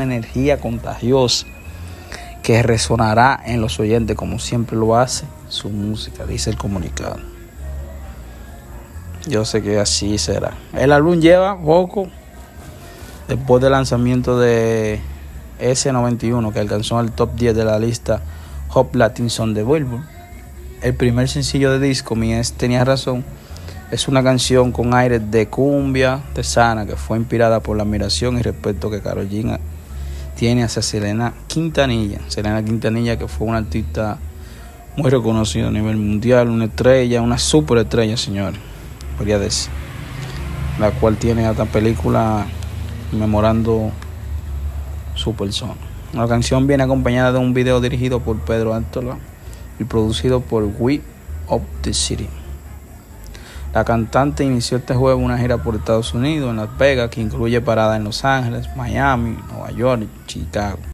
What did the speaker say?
energía contagiosa que resonará en los oyentes como siempre lo hace su música, dice el comunicado. Yo sé que así será. El álbum lleva poco después del lanzamiento de S91 que alcanzó el top 10 de la lista Hop Latin Song de Billboard. El primer sencillo de disco, Mi es Tenía Razón, es una canción con aires de cumbia tesana que fue inspirada por la admiración y respeto que Carolina tiene hacia Selena Quintanilla. Selena Quintanilla, que fue una artista muy reconocida a nivel mundial, una estrella, una superestrella, señores, podría decir. La cual tiene esta película memorando su persona. La canción viene acompañada de un video dirigido por Pedro Antola y producido por We of the City. La cantante inició este jueves una gira por Estados Unidos, en Las Vegas, que incluye paradas en Los Ángeles, Miami, Nueva York y Chicago.